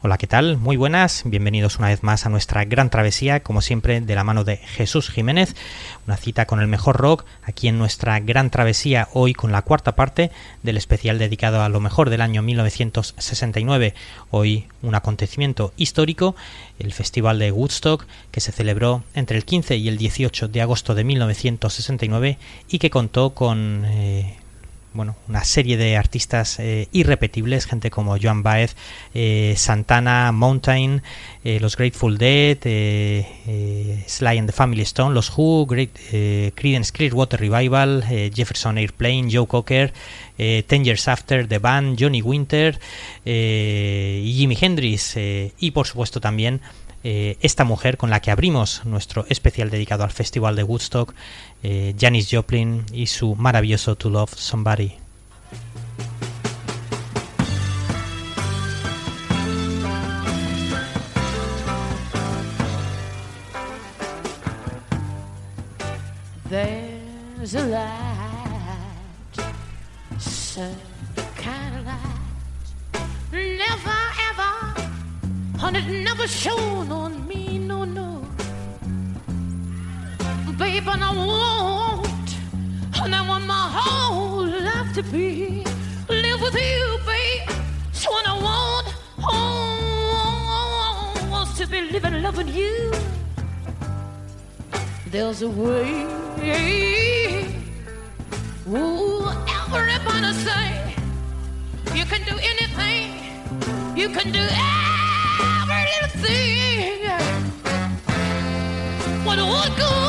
Hola, ¿qué tal? Muy buenas, bienvenidos una vez más a nuestra gran travesía, como siempre, de la mano de Jesús Jiménez, una cita con el mejor rock, aquí en nuestra gran travesía, hoy con la cuarta parte del especial dedicado a lo mejor del año 1969, hoy un acontecimiento histórico, el Festival de Woodstock, que se celebró entre el 15 y el 18 de agosto de 1969 y que contó con... Eh, bueno, una serie de artistas eh, irrepetibles, gente como Joan Baez, eh, Santana, Mountain, eh, los Grateful Dead, Sly and the Family Stone, los Who, Great, Creedence Clearwater Revival, Jefferson Airplane, Joe Cocker, Ten Years After, The Band, Johnny Winter, Jimi Hendrix y por supuesto también esta mujer con la que abrimos nuestro especial dedicado al Festival de Woodstock, eh, Janis Joplin y su maravilloso To Love Somebody. And it never shone on me, no, no. babe, and I want, and I want my whole life to be live with you, babe. So what I want, oh, wants to be living, loving you. There's a way. Ooh, everybody say you can do anything. You can do every everything. What a go?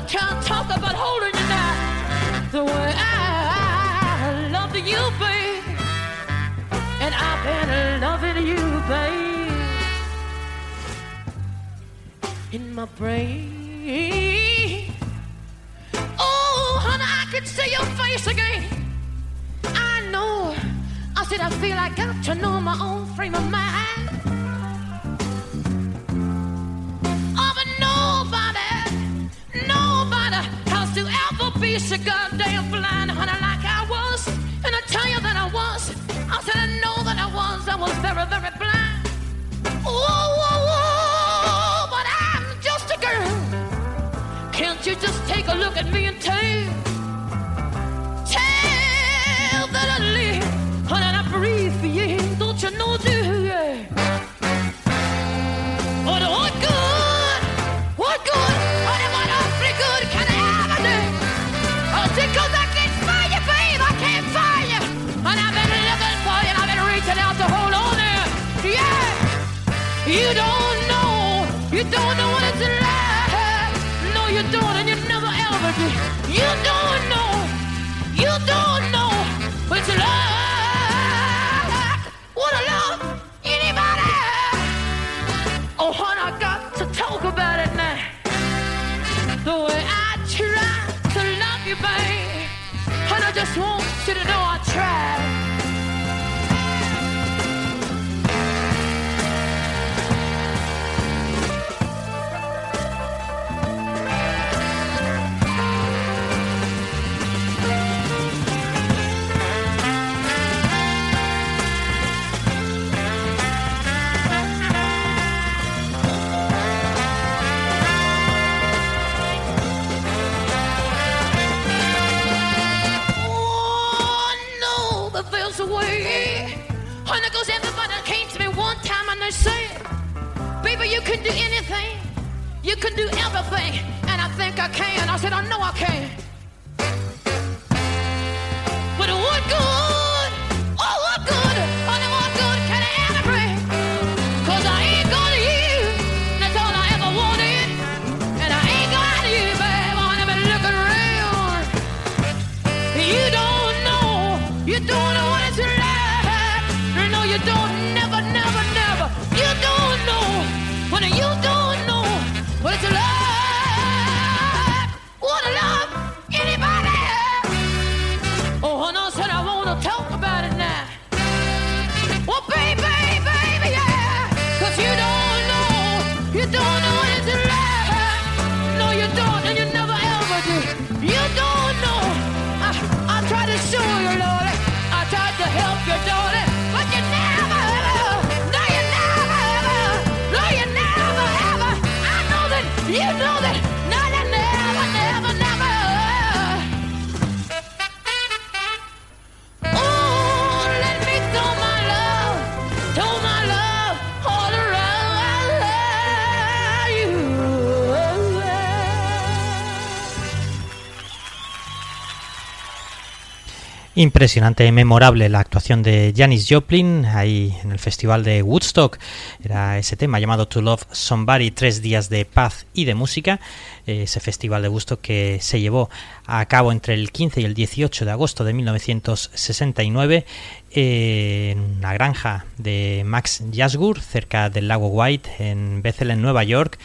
Good? can't talk about holding you now the way I love you, babe. And I've been loving you, babe. In my brain. Oh, honey, I can see your face again. I know. I said I feel I got to know my own frame of mind. Won't you just take a look at me and tell, tell that I live, honey, and I breathe for you. Don't you know, dear? But what good? What good? Honey, what awfully good can I ever do? Oh, because I can't find you, babe, I can't find you. And I've been looking for you, and I've been reaching out to hold on there. Yeah, you don't know, you don't know. You, babe. And I just want you to know I tried. Do anything. You can do everything. And I think I can. I said, I know I can. But what good? Oh, what good? Oh, Honey, what good can I ever bring? Cause I ain't got you. That's all I ever wanted. And I ain't got you, babe. Honey, been looking around. You don't know. You don't know what it's like. No, you don't. Never, Let's love. Impresionante, memorable la actuación de Janis Joplin ahí en el festival de Woodstock. Era ese tema llamado To Love Somebody, tres días de paz y de música. Ese festival de Woodstock que se llevó a cabo entre el 15 y el 18 de agosto de 1969 eh, en una granja de Max Yasgur cerca del lago White en Bethel, en Nueva York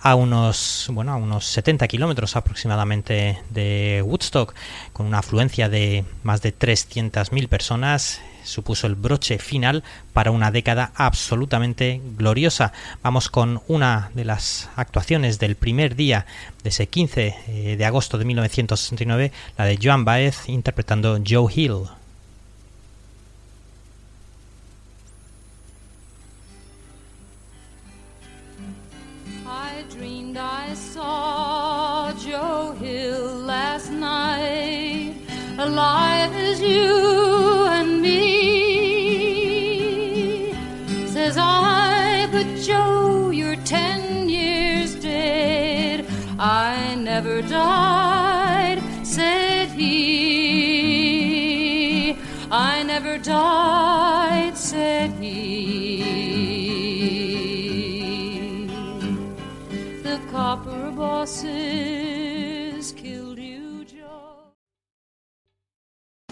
a unos, bueno, a unos 70 kilómetros aproximadamente de Woodstock, con una afluencia de más de 300.000 personas, supuso el broche final para una década absolutamente gloriosa. Vamos con una de las actuaciones del primer día de ese 15 eh, de agosto de 1969, la de Joan Baez interpretando Joe Hill. Alive as you and me. Says I, but Joe, you're ten years dead. I never died, said he. I never died, said he. The copper bosses